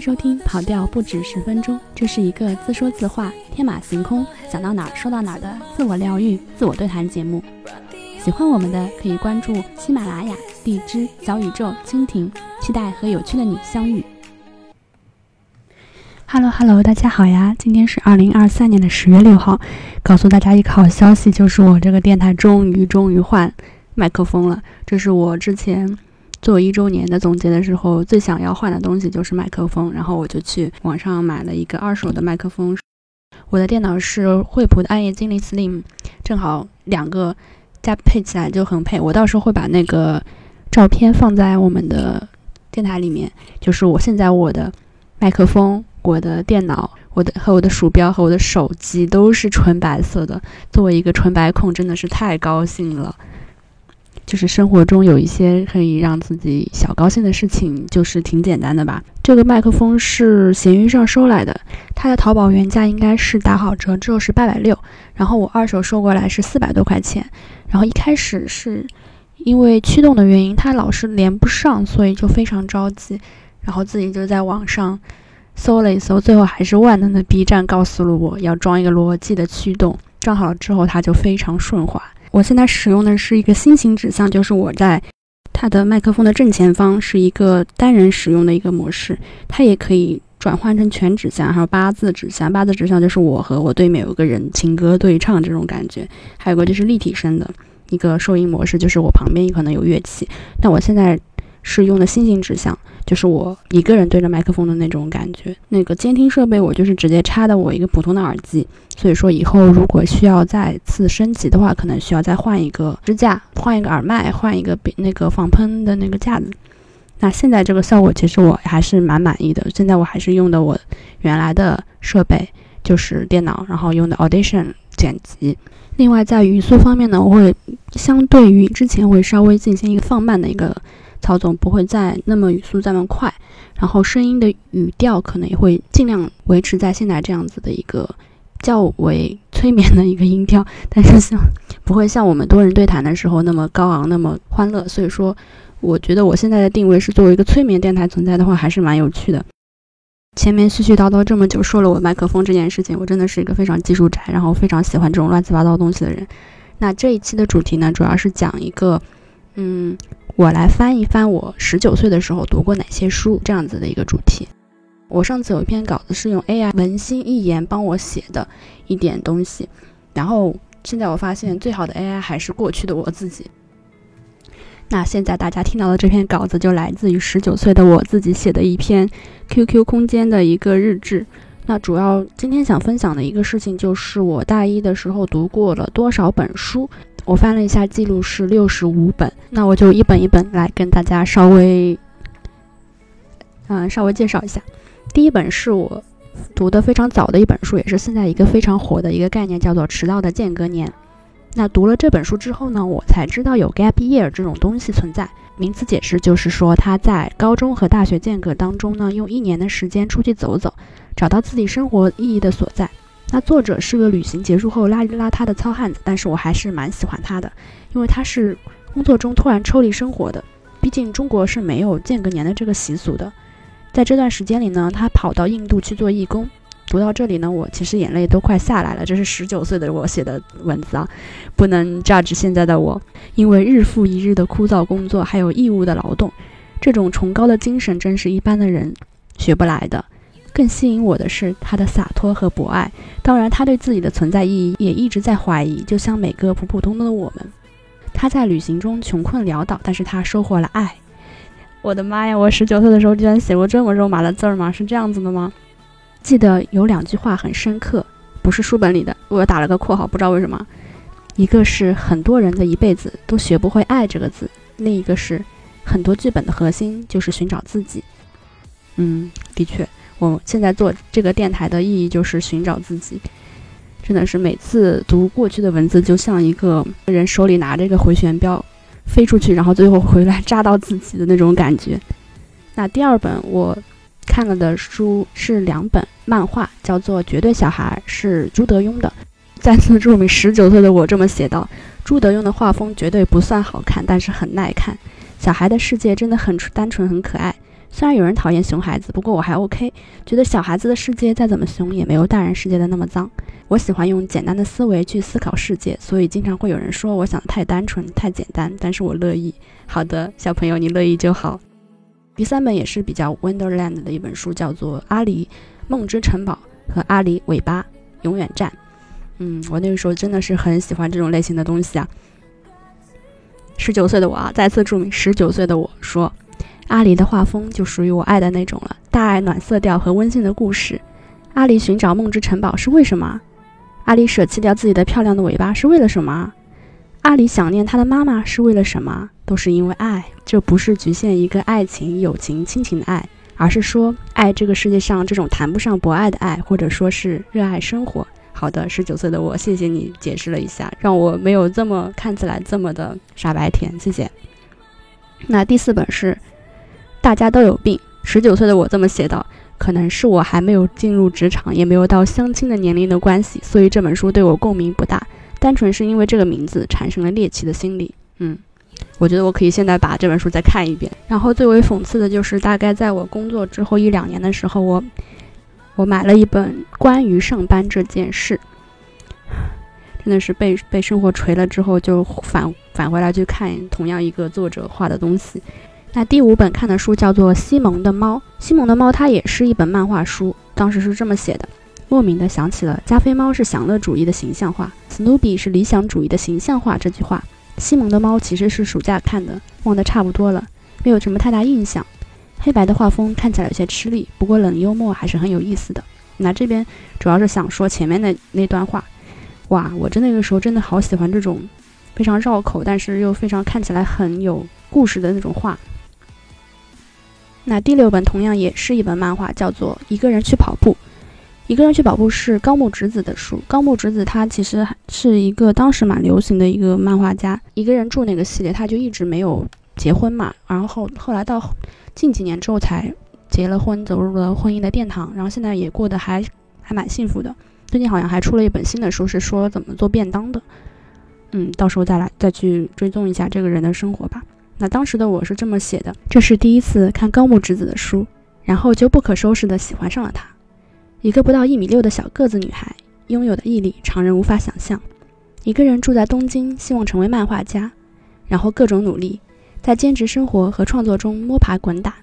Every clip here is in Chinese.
收听《跑调不止十分钟》，这是一个自说自话、天马行空、想到哪儿说到哪儿的自我疗愈、自我对谈节目。喜欢我们的可以关注喜马拉雅、荔枝、小宇宙、蜻蜓，期待和有趣的你相遇。Hello Hello，大家好呀！今天是二零二三年的十月六号，告诉大家一个好消息，就是我这个电台终于终于换麦克风了。这是我之前做一周年的总结的时候最想要换的东西，就是麦克风。然后我就去网上买了一个二手的麦克风。我的电脑是惠普的暗夜精灵 Slim，正好两个加配起来就很配。我到时候会把那个照片放在我们的电台里面，就是我现在我的麦克风。我的电脑、我的和我的鼠标和我的手机都是纯白色的。作为一个纯白控，真的是太高兴了。就是生活中有一些可以让自己小高兴的事情，就是挺简单的吧。这个麦克风是闲鱼上收来的，它的淘宝原价应该是打好折之后是八百六，然后我二手收过来是四百多块钱。然后一开始是因为驱动的原因，它老是连不上，所以就非常着急，然后自己就在网上。搜了一搜，最后还是万能的 B 站告诉了我要装一个罗技的驱动，装好了之后它就非常顺滑。我现在使用的是一个新型指向，就是我在它的麦克风的正前方是一个单人使用的一个模式，它也可以转换成全指向，还有八字指向。八字指向就是我和我对面有个人情歌对唱这种感觉，还有个就是立体声的一个收音模式，就是我旁边可能有乐器。那我现在是用的新型指向。就是我一个人对着麦克风的那种感觉。那个监听设备我就是直接插的我一个普通的耳机，所以说以后如果需要再次升级的话，可能需要再换一个支架，换一个耳麦，换一个那个防喷的那个架子。那现在这个效果其实我还是蛮满意的。现在我还是用的我原来的设备，就是电脑，然后用的 Audition 剪辑。另外在语速方面呢，我会相对于之前会稍微进行一个放慢的一个。曹总不会再那么语速这么快，然后声音的语调可能也会尽量维持在现在这样子的一个较为催眠的一个音调，但是像不会像我们多人对谈的时候那么高昂、那么欢乐。所以说，我觉得我现在的定位是作为一个催眠电台存在的话，还是蛮有趣的。前面絮絮叨叨这么久说了我麦克风这件事情，我真的是一个非常技术宅，然后非常喜欢这种乱七八糟东西的人。那这一期的主题呢，主要是讲一个，嗯。我来翻一翻我十九岁的时候读过哪些书，这样子的一个主题。我上次有一篇稿子是用 AI 文心一言帮我写的一点东西，然后现在我发现最好的 AI 还是过去的我自己。那现在大家听到的这篇稿子就来自于十九岁的我自己写的一篇 QQ 空间的一个日志。那主要今天想分享的一个事情就是我大一的时候读过了多少本书。我翻了一下记录是六十五本，那我就一本一本来跟大家稍微，嗯，稍微介绍一下。第一本是我读的非常早的一本书，也是现在一个非常火的一个概念，叫做迟到的间隔年。那读了这本书之后呢，我才知道有 gap year 这种东西存在。名词解释就是说，他在高中和大学间隔当中呢，用一年的时间出去走走，找到自己生活意义的所在。那作者是个旅行结束后邋里邋遢的糙汉子，但是我还是蛮喜欢他的，因为他是工作中突然抽离生活的。毕竟中国是没有间隔年的这个习俗的。在这段时间里呢，他跑到印度去做义工。读到这里呢，我其实眼泪都快下来了。这是十九岁的我写的文字啊，不能榨汁现在的我，因为日复一日的枯燥工作还有义务的劳动，这种崇高的精神真是一般的人学不来的。更吸引我的是他的洒脱和博爱，当然他对自己的存在意义也一直在怀疑，就像每个普普通通的我们。他在旅行中穷困潦倒，但是他收获了爱。我的妈呀！我十九岁的时候居然写过这么肉麻的字儿吗？是这样子的吗？记得有两句话很深刻，不是书本里的，我打了个括号，不知道为什么。一个是很多人的一辈子都学不会爱这个字，另一个是很多剧本的核心就是寻找自己。嗯，的确。我现在做这个电台的意义就是寻找自己，真的是每次读过去的文字，就像一个人手里拿着一个回旋镖飞出去，然后最后回来扎到自己的那种感觉。那第二本我看了的书是两本漫画，叫做《绝对小孩》，是朱德庸的。再次注明，十九岁的我这么写道：朱德庸的画风绝对不算好看，但是很耐看。小孩的世界真的很单纯，很可爱。虽然有人讨厌熊孩子，不过我还 OK，觉得小孩子的世界再怎么熊，也没有大人世界的那么脏。我喜欢用简单的思维去思考世界，所以经常会有人说我想的太单纯、太简单，但是我乐意。好的，小朋友，你乐意就好。第三本也是比较 Wonderland 的一本书，叫做《阿狸梦之城堡》和《阿狸尾巴永远站》。嗯，我那个时候真的是很喜欢这种类型的东西啊。十九岁的我啊，再次注明，十九岁的我说。阿狸的画风就属于我爱的那种了，大爱暖色调和温馨的故事。阿狸寻找梦之城堡是为什么？阿狸舍弃掉自己的漂亮的尾巴是为了什么？阿狸想念他的妈妈是为了什么？都是因为爱。这不是局限一个爱情、友情、亲情的爱，而是说爱这个世界上这种谈不上博爱的爱，或者说是热爱生活。好的，十九岁的我，谢谢你解释了一下，让我没有这么看起来这么的傻白甜。谢谢。那第四本是。大家都有病。十九岁的我这么写道：“可能是我还没有进入职场，也没有到相亲的年龄的关系，所以这本书对我共鸣不大。单纯是因为这个名字产生了猎奇的心理。嗯，我觉得我可以现在把这本书再看一遍。然后最为讽刺的就是，大概在我工作之后一两年的时候，我我买了一本关于上班这件事，真的是被被生活锤了之后，就返返回来去看同样一个作者画的东西。那第五本看的书叫做《西蒙的猫》，西蒙的猫它也是一本漫画书，当时是这么写的：莫名的想起了加菲猫是享乐主义的形象化，史努比是理想主义的形象化这句话。西蒙的猫其实是暑假看的，忘得差不多了，没有什么太大印象。黑白的画风看起来有些吃力，不过冷幽默还是很有意思的。那这边主要是想说前面的那段话，哇，我真那个时候真的好喜欢这种非常绕口，但是又非常看起来很有故事的那种话。那第六本同样也是一本漫画，叫做《一个人去跑步》。一个人去跑步是高木直子的书。高木直子他其实是一个当时蛮流行的一个漫画家。一个人住那个系列，他就一直没有结婚嘛，然后后来到近几年之后才结了婚，走入了婚姻的殿堂，然后现在也过得还还蛮幸福的。最近好像还出了一本新的书，是说怎么做便当的。嗯，到时候再来再去追踪一下这个人的生活吧。那当时的我是这么写的：这是第一次看高木直子的书，然后就不可收拾地喜欢上了她。一个不到一米六的小个子女孩，拥有的毅力常人无法想象。一个人住在东京，希望成为漫画家，然后各种努力，在兼职生活和创作中摸爬滚打。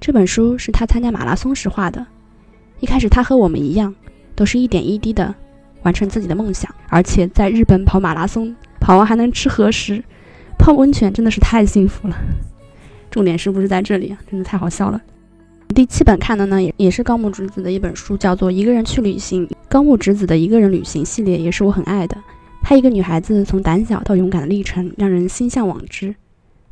这本书是他参加马拉松时画的。一开始他和我们一样，都是一点一滴的完成自己的梦想，而且在日本跑马拉松，跑完还能吃和食。泡温泉真的是太幸福了，重点是不是在这里啊？真的太好笑了。第七本看的呢，也也是高木直子的一本书，叫做《一个人去旅行》。高木直子的一个人旅行系列也是我很爱的。她一个女孩子从胆小到勇敢的历程，让人心向往之。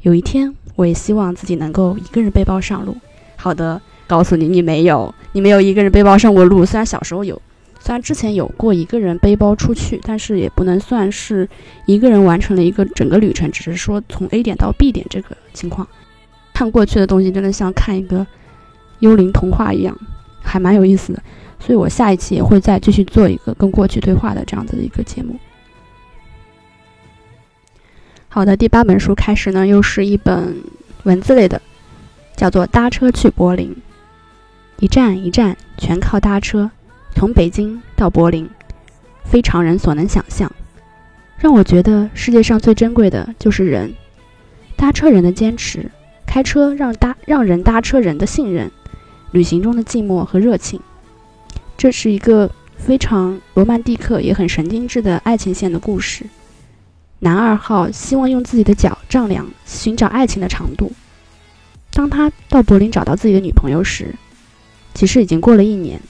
有一天，我也希望自己能够一个人背包上路。好的，告诉你，你没有，你没有一个人背包上过路。虽然小时候有。虽然之前有过一个人背包出去，但是也不能算是一个人完成了一个整个旅程，只是说从 A 点到 B 点这个情况。看过去的东西，真的像看一个幽灵童话一样，还蛮有意思的。所以我下一期也会再继续做一个跟过去对话的这样子的一个节目。好的，第八本书开始呢，又是一本文字类的，叫做《搭车去柏林》，一站一站全靠搭车。从北京到柏林，非常人所能想象。让我觉得世界上最珍贵的就是人，搭车人的坚持，开车让搭让人搭车人的信任，旅行中的寂寞和热情。这是一个非常罗曼蒂克也很神经质的爱情线的故事。男二号希望用自己的脚丈量寻找爱情的长度。当他到柏林找到自己的女朋友时，其实已经过了一年。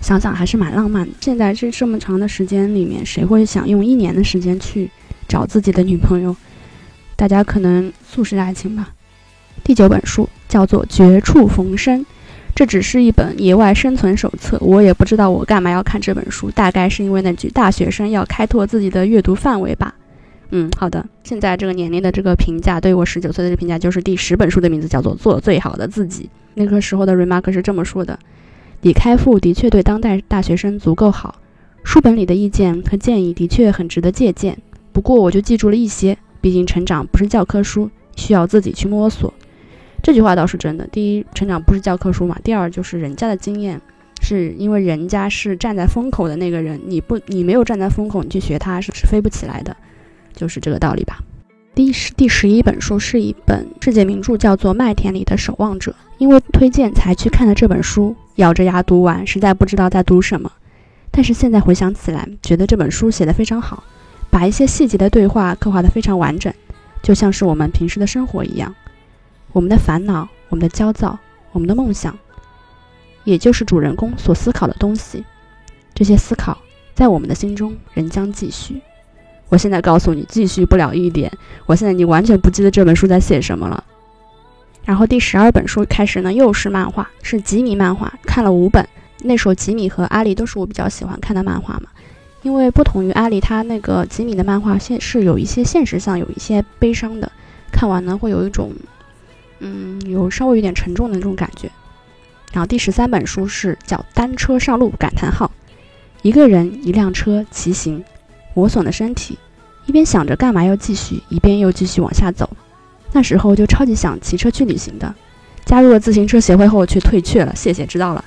想想还是蛮浪漫的。现在这这么长的时间里面，谁会想用一年的时间去找自己的女朋友？大家可能速食爱情吧。第九本书叫做《绝处逢生》，这只是一本野外生存手册。我也不知道我干嘛要看这本书，大概是因为那句“大学生要开拓自己的阅读范围”吧。嗯，好的。现在这个年龄的这个评价，对我十九岁的评价就是第十本书的名字叫做《做最好的自己》。那个时候的 remark 是这么说的。李开复的确对当代大学生足够好，书本里的意见和建议的确很值得借鉴。不过我就记住了一些，毕竟成长不是教科书，需要自己去摸索。这句话倒是真的。第一，成长不是教科书嘛；第二，就是人家的经验，是因为人家是站在风口的那个人，你不，你没有站在风口，你去学他是是飞不起来的，就是这个道理吧。第十第十一本书是一本世界名著，叫做《麦田里的守望者》。因为推荐才去看的这本书，咬着牙读完，实在不知道在读什么。但是现在回想起来，觉得这本书写得非常好，把一些细节的对话刻画得非常完整，就像是我们平时的生活一样。我们的烦恼，我们的焦躁，我们的梦想，也就是主人公所思考的东西。这些思考在我们的心中仍将继续。我现在告诉你，继续不了一点。我现在你完全不记得这本书在写什么了。然后第十二本书开始呢，又是漫画，是吉米漫画，看了五本。那时候吉米和阿里都是我比较喜欢看的漫画嘛，因为不同于阿里，他那个吉米的漫画现是有一些现实上有一些悲伤的，看完呢会有一种，嗯，有稍微有点沉重的那种感觉。然后第十三本书是叫《单车上路感叹号》，一个人一辆车骑行。磨损的身体，一边想着干嘛要继续，一边又继续往下走。那时候就超级想骑车去旅行的。加入了自行车协会后，却退却了。谢谢，知道了。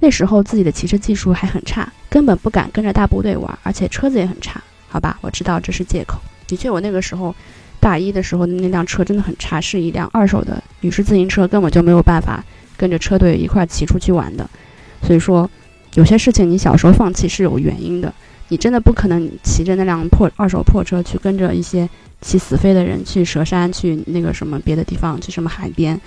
那时候自己的骑车技术还很差，根本不敢跟着大部队玩，而且车子也很差。好吧，我知道这是借口。的确，我那个时候大一的时候的那辆车真的很差，是一辆二手的女士自行车，根本就没有办法跟着车队一块骑出去玩的。所以说，有些事情你小时候放弃是有原因的。你真的不可能骑着那辆破二手破车去跟着一些骑死飞的人去蛇山，去那个什么别的地方，去什么海边，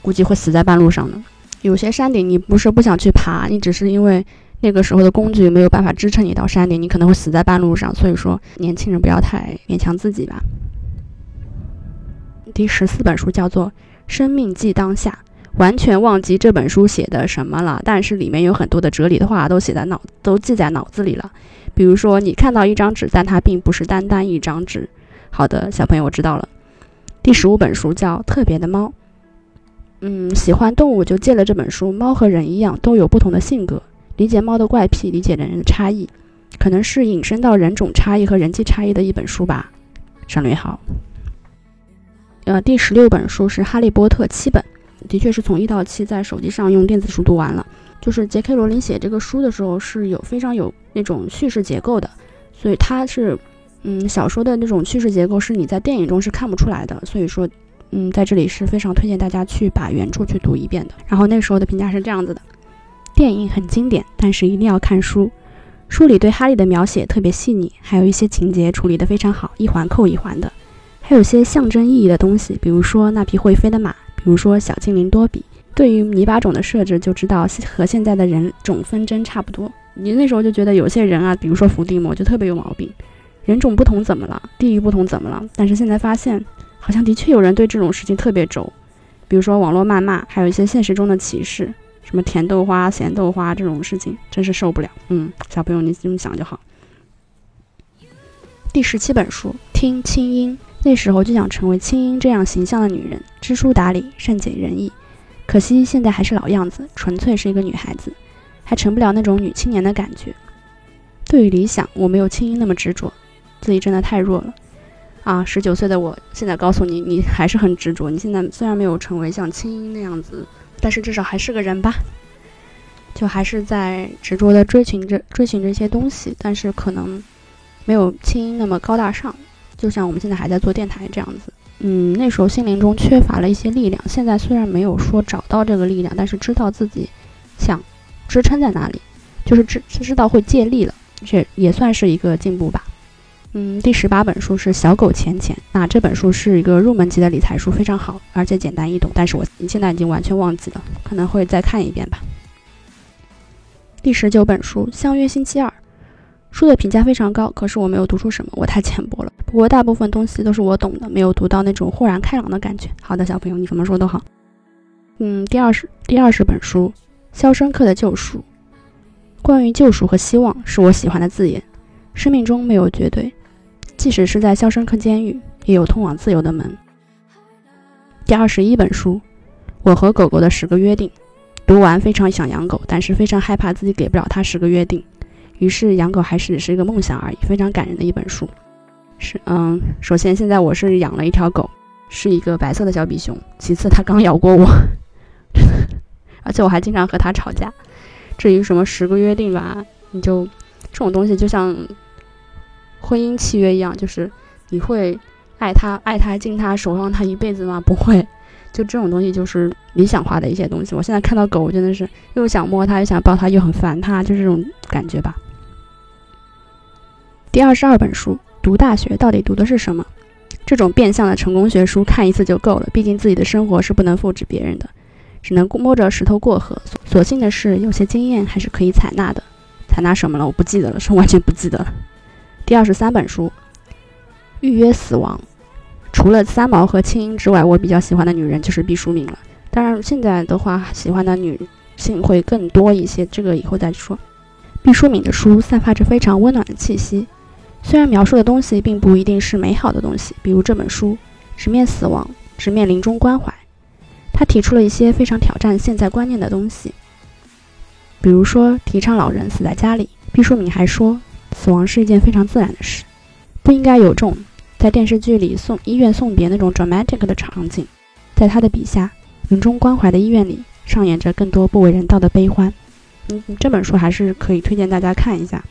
估计会死在半路上的。有些山顶你不是不想去爬，你只是因为那个时候的工具没有办法支撑你到山顶，你可能会死在半路上。所以说，年轻人不要太勉强自己吧。第十四本书叫做《生命即当下》。完全忘记这本书写的什么了，但是里面有很多的哲理的话都写在脑，都记在脑子里了。比如说，你看到一张纸，但它并不是单单一张纸。好的，小朋友，我知道了。第十五本书叫《特别的猫》。嗯，喜欢动物就借了这本书。猫和人一样，都有不同的性格。理解猫的怪癖，理解人的差异，可能是引申到人种差异和人际差异的一本书吧。省略号。呃，第十六本书是《哈利波特》七本。的确是从一到七在手机上用电子书读完了。就是杰克罗琳写这个书的时候是有非常有那种叙事结构的，所以它是，嗯，小说的那种叙事结构是你在电影中是看不出来的。所以说，嗯，在这里是非常推荐大家去把原著去读一遍的。然后那时候的评价是这样子的：电影很经典，但是一定要看书。书里对哈利的描写特别细腻，还有一些情节处理得非常好，一环扣一环的。还有些象征意义的东西，比如说那匹会飞的马。比如说小精灵多比，对于泥巴种的设置就知道和现在的人种纷争差不多。你那时候就觉得有些人啊，比如说伏地魔就特别有毛病，人种不同怎么了？地域不同怎么了？但是现在发现，好像的确有人对这种事情特别轴，比如说网络谩骂，还有一些现实中的歧视，什么甜豆花、咸豆花这种事情，真是受不了。嗯，小朋友你这么想就好。第十七本书，听清音。那时候就想成为青音这样形象的女人，知书达理，善解人意。可惜现在还是老样子，纯粹是一个女孩子，还成不了那种女青年的感觉。对于理想，我没有青音那么执着，自己真的太弱了。啊，十九岁的我现在告诉你，你还是很执着。你现在虽然没有成为像青音那样子，但是至少还是个人吧。就还是在执着的追寻着追寻着一些东西，但是可能没有青音那么高大上。就像我们现在还在做电台这样子，嗯，那时候心灵中缺乏了一些力量。现在虽然没有说找到这个力量，但是知道自己想支撑在哪里，就是知知道会借力了，这也算是一个进步吧。嗯，第十八本书是《小狗钱钱》，那这本书是一个入门级的理财书，非常好，而且简单易懂。但是我现在已经完全忘记了，可能会再看一遍吧。第十九本书《相约星期二》。书的评价非常高，可是我没有读出什么，我太浅薄了。不过大部分东西都是我懂的，没有读到那种豁然开朗的感觉。好的，小朋友，你怎么说都好。嗯，第二十第二十本书《肖申克的救赎》，关于救赎和希望是我喜欢的字眼。生命中没有绝对，即使是在肖申克监狱，也有通往自由的门。第二十一本书《我和狗狗的十个约定》，读完非常想养狗，但是非常害怕自己给不了它十个约定。于是养狗还是只是一个梦想而已，非常感人的一本书。是，嗯，首先现在我是养了一条狗，是一个白色的小比熊，其次它刚咬过我，而且我还经常和他吵架。至于什么十个约定吧，你就这种东西就像婚姻契约一样，就是你会爱他、爱他、敬他、守望他一辈子吗？不会。就这种东西就是理想化的一些东西。我现在看到狗，我真的是又想摸它，又想抱它，又很烦它，就这种感觉吧。第二十二本书，读大学到底读的是什么？这种变相的成功学书看一次就够了，毕竟自己的生活是不能复制别人的，只能摸着石头过河。所幸的是，有些经验还是可以采纳的。采纳什么了？我不记得了，是完全不记得了。第二十三本书，预约死亡。除了三毛和青音之外，我比较喜欢的女人就是毕淑敏了。当然，现在的话，喜欢的女性会更多一些，这个以后再说。毕淑敏的书散发着非常温暖的气息。虽然描述的东西并不一定是美好的东西，比如这本书直面死亡，直面临终关怀，他提出了一些非常挑战现在观念的东西，比如说提倡老人死在家里。毕淑敏还说，死亡是一件非常自然的事，不应该有这种在电视剧里送医院送别那种 dramatic 的场景。在他的笔下，临终关怀的医院里上演着更多不为人道的悲欢。嗯，这本书还是可以推荐大家看一下。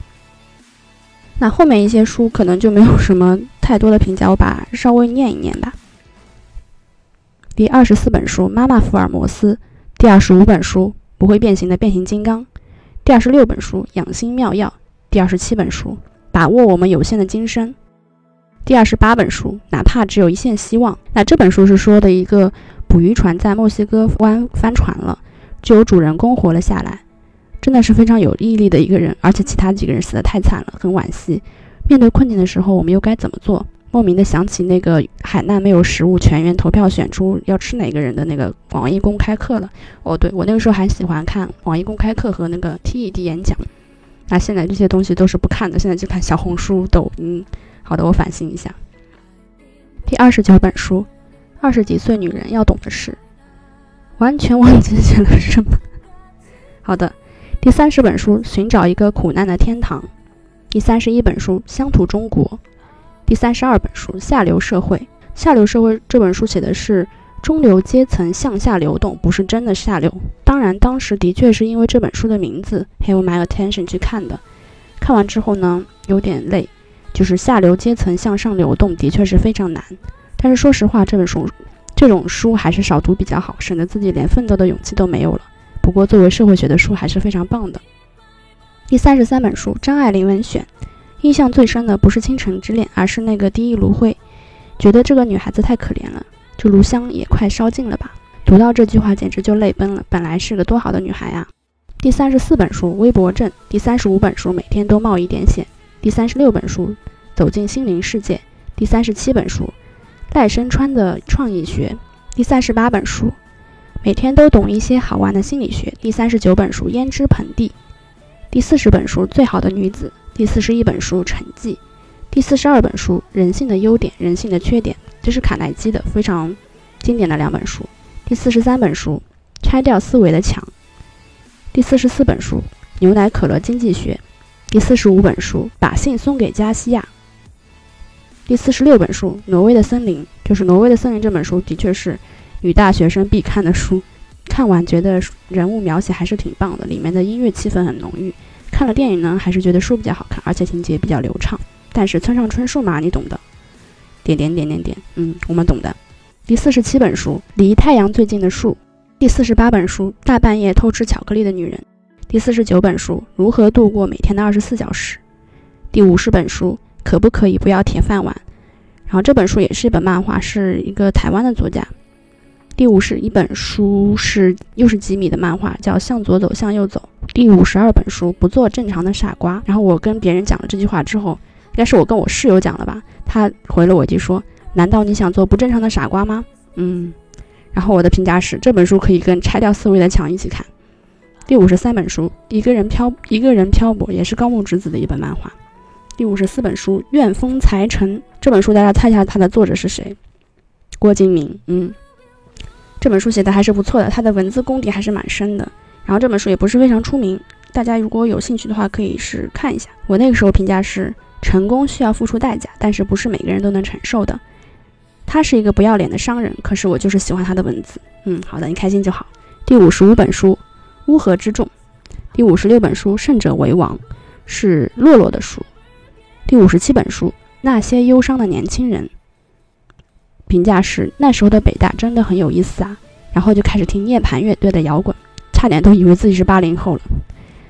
那后面一些书可能就没有什么太多的评价，我把稍微念一念吧。第二十四本书《妈妈福尔摩斯》，第二十五本书《不会变形的变形金刚》，第二十六本书《养心妙药》，第二十七本书《把握我们有限的今生》，第二十八本书《哪怕只有一线希望》。那这本书是说的一个捕鱼船在墨西哥湾翻船了，就有主人公活了下来。真的是非常有毅力的一个人，而且其他几个人死得太惨了，很惋惜。面对困境的时候，我们又该怎么做？莫名的想起那个海难没有食物，全员投票选出要吃哪个人的那个网易公开课了。哦，对我那个时候还喜欢看网易公开课和那个 TED 演讲。那现在这些东西都是不看的，现在就看小红书、抖音。好的，我反省一下。第二十九本书，二十几岁女人要懂的事，完全忘记写了什么。好的。第三十本书《寻找一个苦难的天堂》，第三十一本书《乡土中国》，第三十二本书《下流社会》。下流社会这本书写的是中流阶层向下流动，不是真的下流。当然，当时的确是因为这本书的名字 have my attention 去看的。看完之后呢，有点累，就是下流阶层向上流动的确是非常难。但是说实话，这本书这种书还是少读比较好，省得自己连奋斗的勇气都没有了。不过，作为社会学的书还是非常棒的。第三十三本书《张爱玲文选》，印象最深的不是《倾城之恋》，而是那个第一炉灰。觉得这个女孩子太可怜了，这炉香也快烧尽了吧？读到这句话简直就泪奔了。本来是个多好的女孩啊！第三十四本书《微博症》，第三十五本书《每天都冒一点险》，第三十六本书《走进心灵世界》，第三十七本书《赖声川的创意学》，第三十八本书。每天都懂一些好玩的心理学。第三十九本书《胭脂盆地》，第四十本书《最好的女子》，第四十一本书《沉寂》，第四十二本书《人性的优点，人性的缺点》，这是卡耐基的非常经典的两本书。第四十三本书《拆掉思维的墙》，第四十四本书《牛奶可乐经济学》，第四十五本书《把信送给加西亚》，第四十六本书《挪威的森林》，就是《挪威的森林》这本书的确是。女大学生必看的书，看完觉得人物描写还是挺棒的，里面的音乐气氛很浓郁。看了电影呢，还是觉得书比较好看，而且情节比较流畅。但是村上春树嘛，你懂的。点点点点点，嗯，我们懂的。第四十七本书《离太阳最近的树》，第四十八本书《大半夜偷吃巧克力的女人》，第四十九本书《如何度过每天的二十四小时》，第五十本书《可不可以不要铁饭碗》。然后这本书也是一本漫画，是一个台湾的作家。第五十一本书是又是吉米的漫画，叫《向左走，向右走》。第五十二本书不做正常的傻瓜。然后我跟别人讲了这句话之后，应该是我跟我室友讲了吧？他回了我一句说：“难道你想做不正常的傻瓜吗？”嗯。然后我的评价是这本书可以跟《拆掉思维的墙》一起看。第五十三本书一个人漂一个人漂泊，也是高木直子的一本漫画。第五十四本书《怨风才成》这本书，大家猜一下它的作者是谁？郭敬明。嗯。这本书写的还是不错的，他的文字功底还是蛮深的。然后这本书也不是非常出名，大家如果有兴趣的话，可以是看一下。我那个时候评价是：成功需要付出代价，但是不是每个人都能承受的。他是一个不要脸的商人，可是我就是喜欢他的文字。嗯，好的，你开心就好。第五十五本书《乌合之众》，第五十六本书《胜者为王》，是洛洛的书。第五十七本书《那些忧伤的年轻人》，评价是那时候的北大真的很有意思啊。然后就开始听涅槃乐队的摇滚，差点都以为自己是八零后了。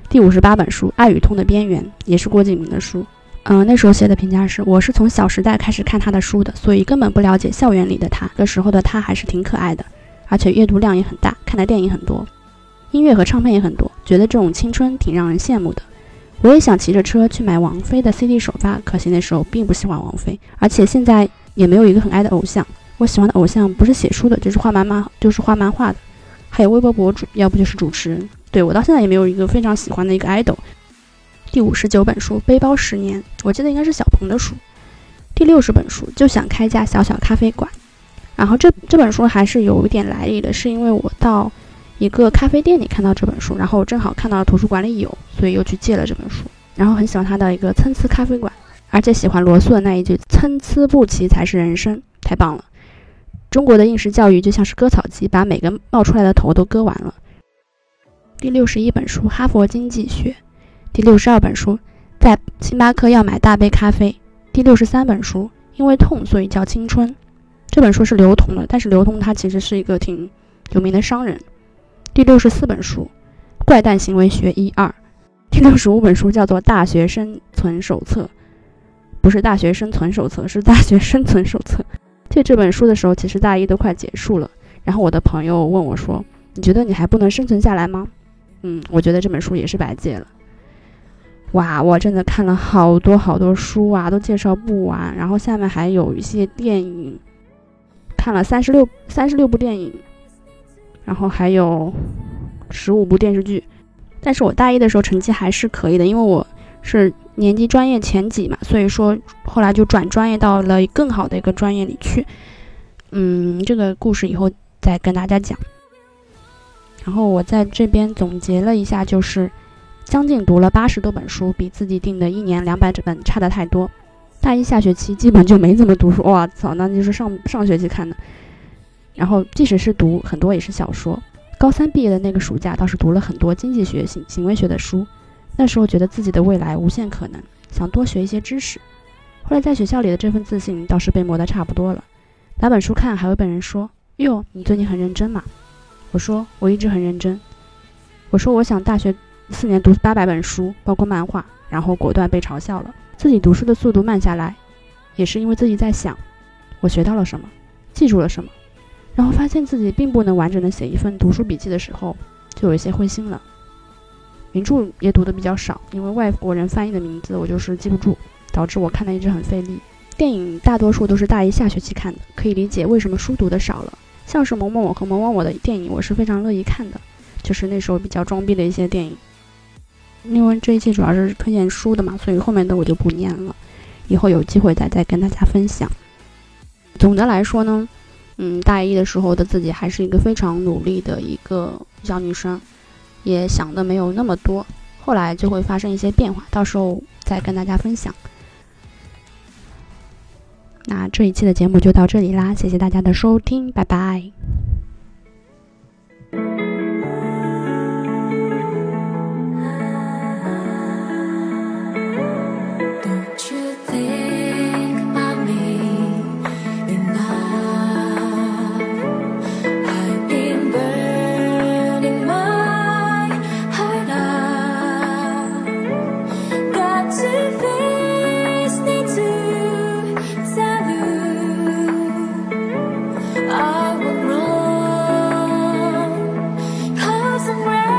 第五十八本书《爱与痛的边缘》，也是郭敬明的书。嗯，那时候写的评价是：我是从《小时代》开始看他的书的，所以根本不了解校园里的他。那时候的他还是挺可爱的，而且阅读量也很大，看的电影很多，音乐和唱片也很多，觉得这种青春挺让人羡慕的。我也想骑着车去买王菲的 CD 首发，可惜那时候并不喜欢王菲，而且现在也没有一个很爱的偶像。我喜欢的偶像不是写书的，就是画漫漫，就是画漫画的，还有微博博主，要不就是主持人。对我到现在也没有一个非常喜欢的一个 idol。第五十九本书《背包十年》，我记得应该是小鹏的书。第六十本书就想开家小小咖啡馆。然后这这本书还是有一点来历的，是因为我到一个咖啡店里看到这本书，然后正好看到图书馆里有，所以又去借了这本书。然后很喜欢他的一个参差咖啡馆，而且喜欢罗素的那一句“参差不齐才是人生”，太棒了。中国的应试教育就像是割草机，把每个冒出来的头都割完了。第六十一本书《哈佛经济学》。第六十二本书，在星巴克要买大杯咖啡。第六十三本书，因为痛所以叫青春。这本书是刘同的，但是刘同他其实是一个挺有名的商人。第六十四本书，怪诞行为学一二。第六十五本书叫做大学生存手册，不是大学生存手册，是大学生存手册。借这本书的时候，其实大一都快结束了。然后我的朋友问我说：“你觉得你还不能生存下来吗？”嗯，我觉得这本书也是白借了。哇，我真的看了好多好多书啊，都介绍不完。然后下面还有一些电影，看了三十六三十六部电影，然后还有十五部电视剧。但是我大一的时候成绩还是可以的，因为我是年级专业前几嘛，所以说后来就转专业到了更好的一个专业里去。嗯，这个故事以后再跟大家讲。然后我在这边总结了一下，就是。将近读了八十多本书，比自己定的一年两百本差的太多。大一下学期基本就没怎么读书，哇操，那就是上上学期看的。然后即使是读很多也是小说。高三毕业的那个暑假倒是读了很多经济学、行行为学的书。那时候觉得自己的未来无限可能，想多学一些知识。后来在学校里的这份自信倒是被磨得差不多了。拿本书看，还会被人说：“哟，你最近很认真嘛？”我说：“我一直很认真。”我说：“我想大学。”四年读八百本书，包括漫画，然后果断被嘲笑了。自己读书的速度慢下来，也是因为自己在想，我学到了什么，记住了什么。然后发现自己并不能完整的写一份读书笔记的时候，就有一些灰心了。名著也读的比较少，因为外国人翻译的名字我就是记不住，导致我看的一直很费力。电影大多数都是大一下学期看的，可以理解为什么书读的少了。像是某某我和某某我的电影，我是非常乐意看的，就是那时候比较装逼的一些电影。因为这一期主要是推荐书的嘛，所以后面的我就不念了，以后有机会再再跟大家分享。总的来说呢，嗯，大一的时候的自己还是一个非常努力的一个小女生，也想的没有那么多，后来就会发生一些变化，到时候再跟大家分享。那这一期的节目就到这里啦，谢谢大家的收听，拜拜。some rain.